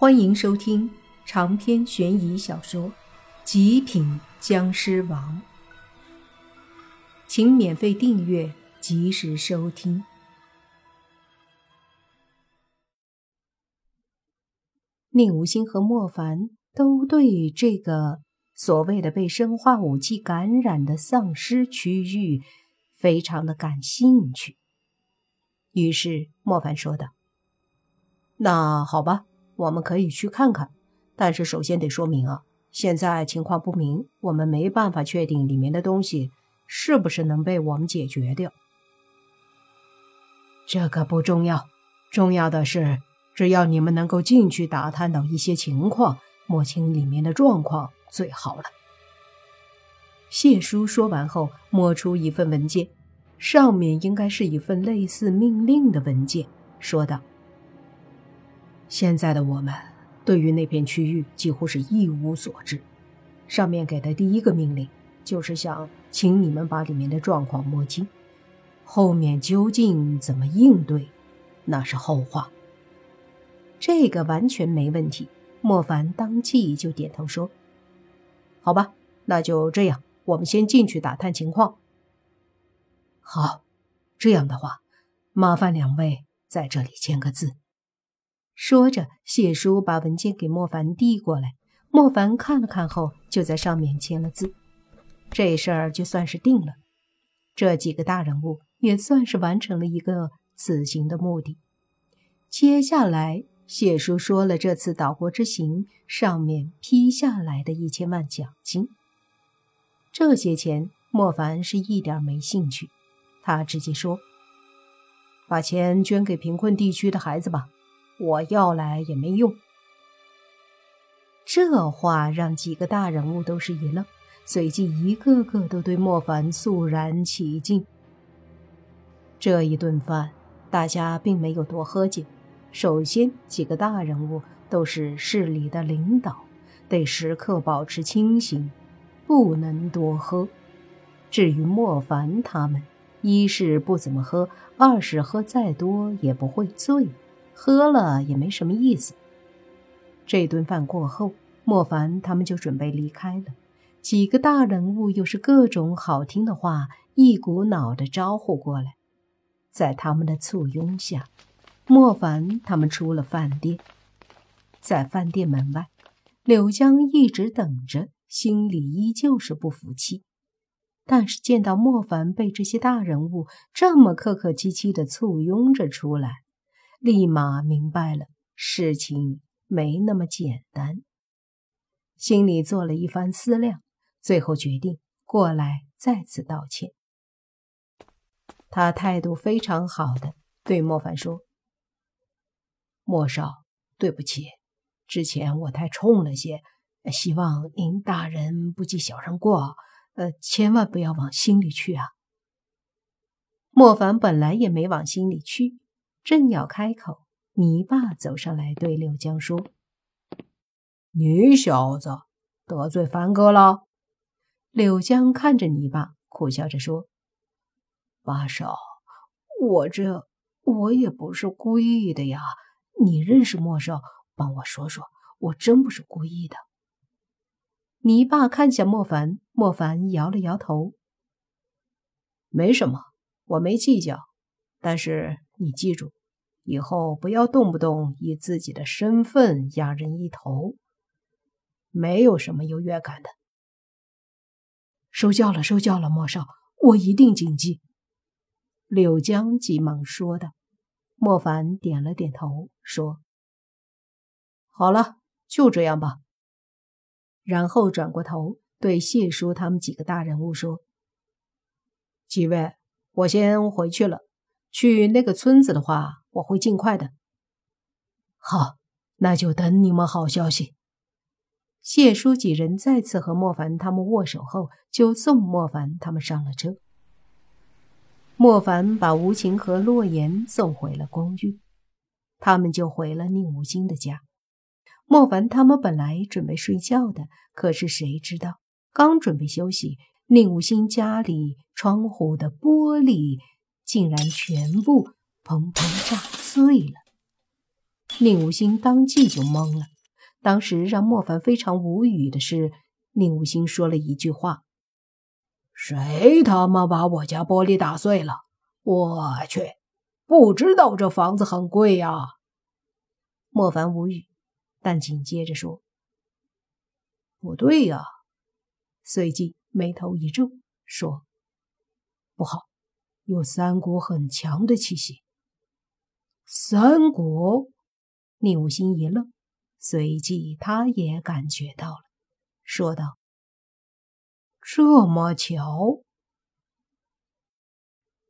欢迎收听长篇悬疑小说《极品僵尸王》，请免费订阅，及时收听。宁无心和莫凡都对这个所谓的被生化武器感染的丧尸区域非常的感兴趣，于是莫凡说道：“那好吧。”我们可以去看看，但是首先得说明啊，现在情况不明，我们没办法确定里面的东西是不是能被我们解决掉。这个不重要，重要的是，只要你们能够进去打探到一些情况，摸清里面的状况最好了。谢叔说完后，摸出一份文件，上面应该是一份类似命令的文件，说道。现在的我们对于那片区域几乎是一无所知。上面给的第一个命令就是想请你们把里面的状况摸清，后面究竟怎么应对，那是后话。这个完全没问题。莫凡当即就点头说：“好吧，那就这样，我们先进去打探情况。”好，这样的话，麻烦两位在这里签个字。说着，谢叔把文件给莫凡递过来。莫凡看了看后，就在上面签了字。这事儿就算是定了。这几个大人物也算是完成了一个此行的目的。接下来，谢叔说了这次岛国之行上面批下来的一千万奖金。这些钱，莫凡是一点没兴趣。他直接说：“把钱捐给贫困地区的孩子吧。”我要来也没用。这话让几个大人物都是一愣，随即一个个都对莫凡肃然起敬。这一顿饭，大家并没有多喝酒。首先，几个大人物都是市里的领导，得时刻保持清醒，不能多喝。至于莫凡他们，一是不怎么喝，二是喝再多也不会醉。喝了也没什么意思。这顿饭过后，莫凡他们就准备离开了。几个大人物又是各种好听的话，一股脑的招呼过来。在他们的簇拥下，莫凡他们出了饭店。在饭店门外，柳江一直等着，心里依旧是不服气。但是见到莫凡被这些大人物这么客客气气的簇拥着出来。立马明白了，事情没那么简单。心里做了一番思量，最后决定过来再次道歉。他态度非常好的对莫凡说：“莫少，对不起，之前我太冲了些，希望您大人不计小人过，呃，千万不要往心里去啊。”莫凡本来也没往心里去。正要开口，泥巴走上来对柳江说：“你小子得罪凡哥了。”柳江看着泥巴，苦笑着说：“八少，我这我也不是故意的呀。你认识莫少，帮我说说，我真不是故意的。”泥巴看向莫凡，莫凡摇了摇头：“没什么，我没计较。但是你记住。”以后不要动不动以自己的身份压人一头，没有什么优越感的。收教了，收教了，莫少，我一定谨记。柳江急忙说道。莫凡点了点头，说：“好了，就这样吧。”然后转过头对谢叔他们几个大人物说：“几位，我先回去了。去那个村子的话。”我会尽快的。好，那就等你们好消息。谢叔几人再次和莫凡他们握手后，就送莫凡他们上了车。莫凡把吴晴和洛言送回了公寓，他们就回了宁无心的家。莫凡他们本来准备睡觉的，可是谁知道，刚准备休息，宁无心家里窗户的玻璃竟然全部。砰砰炸碎了！宁无心当即就懵了。当时让莫凡非常无语的是，宁无心说了一句话：“谁他妈把我家玻璃打碎了？我去，不知道这房子很贵呀。”莫凡无语，但紧接着说：“不对呀。”随即眉头一皱，说：“不好，有三股很强的气息。”三国，宁无心一愣，随即他也感觉到了，说道：“这么巧？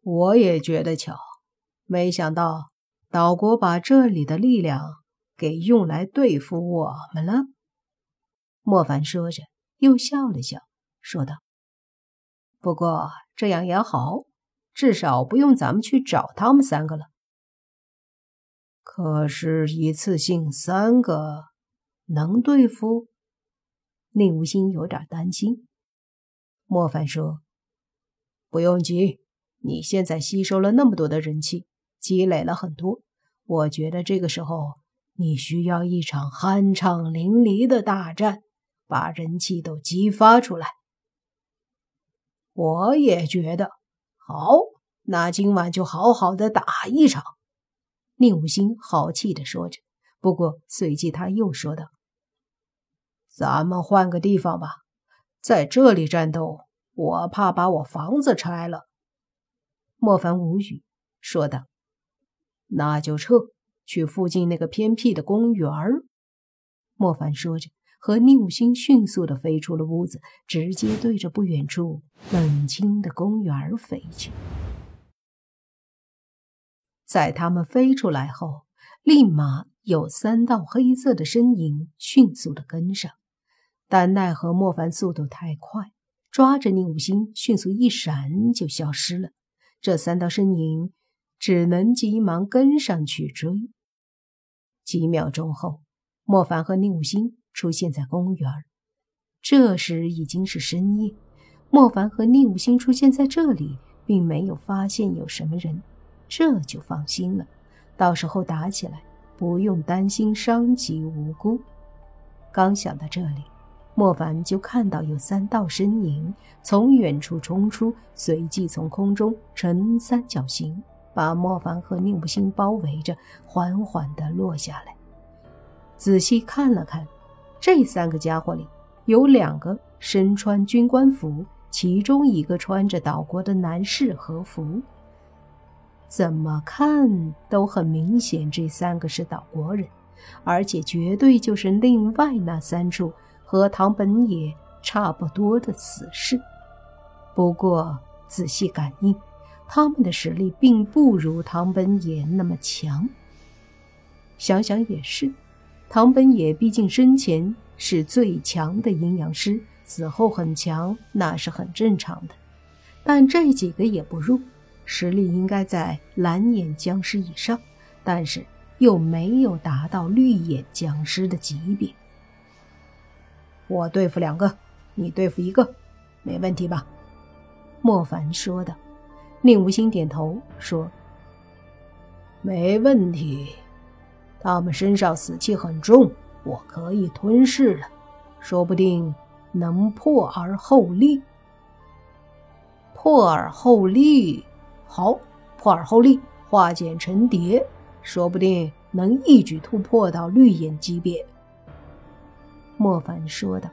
我也觉得巧，没想到岛国把这里的力量给用来对付我们了。”莫凡说着，又笑了笑。说道：“不过这样也好，至少不用咱们去找他们三个了。可是，一次性三个能对付？”宁无心有点担心。莫凡说：“不用急，你现在吸收了那么多的人气，积累了很多。我觉得这个时候你需要一场酣畅淋漓的大战，把人气都激发出来。”我也觉得好，那今晚就好好的打一场。”宁武星豪气的说着。不过随即他又说道：“咱们换个地方吧，在这里战斗，我怕把我房子拆了。”莫凡无语，说道：“那就撤，去附近那个偏僻的公园。”莫凡说着。和宁武星迅速地飞出了屋子，直接对着不远处冷清的公园飞去。在他们飞出来后，立马有三道黑色的身影迅速的跟上，但奈何莫凡速度太快，抓着宁武星迅速一闪就消失了。这三道身影只能急忙跟上去追。几秒钟后，莫凡和宁武星。出现在公园，这时已经是深夜。莫凡和宁武星出现在这里，并没有发现有什么人，这就放心了。到时候打起来，不用担心伤及无辜。刚想到这里，莫凡就看到有三道身影从远处冲出，随即从空中呈三角形把莫凡和宁武星包围着，缓缓地落下来。仔细看了看。这三个家伙里有两个身穿军官服，其中一个穿着岛国的男士和服。怎么看都很明显，这三个是岛国人，而且绝对就是另外那三处和唐本野差不多的死士。不过仔细感应，他们的实力并不如唐本野那么强。想想也是。唐本野毕竟生前是最强的阴阳师，死后很强，那是很正常的。但这几个也不弱，实力应该在蓝眼僵尸以上，但是又没有达到绿眼僵尸的级别。我对付两个，你对付一个，没问题吧？莫凡说道。宁无心点头说：“没问题。”他们身上死气很重，我可以吞噬了，说不定能破而后立。破而后立，好，破而后立，化茧成蝶，说不定能一举突破到绿眼级别。莫凡说道。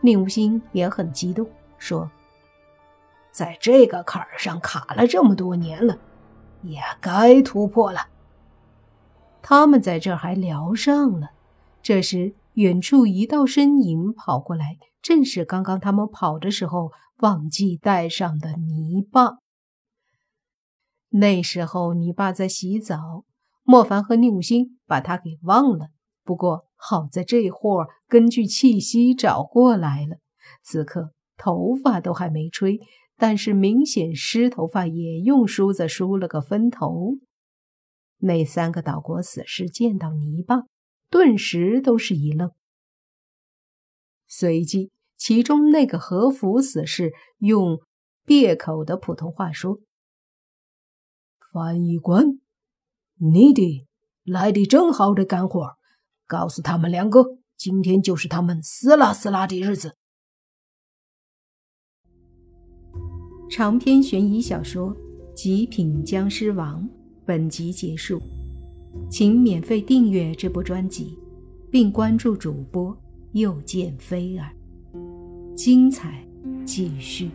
宁无心也很激动，说：“在这个坎儿上卡了这么多年了，也该突破了。”他们在这儿还聊上了。这时，远处一道身影跑过来，正是刚刚他们跑的时候忘记带上的泥巴。那时候，你爸在洗澡，莫凡和宁武星把他给忘了。不过好在这会儿根据气息找过来了。此刻头发都还没吹，但是明显湿头发也用梳子梳了个分头。那三个岛国死士见到泥巴，顿时都是一愣。随即，其中那个和服死士用别口的普通话说：“翻译官，你的来的正好的干活，告诉他们两个，今天就是他们死啦死啦的日子。长篇悬疑小说《极品僵尸王》本集结束，请免费订阅这部专辑，并关注主播又见菲儿，精彩继续。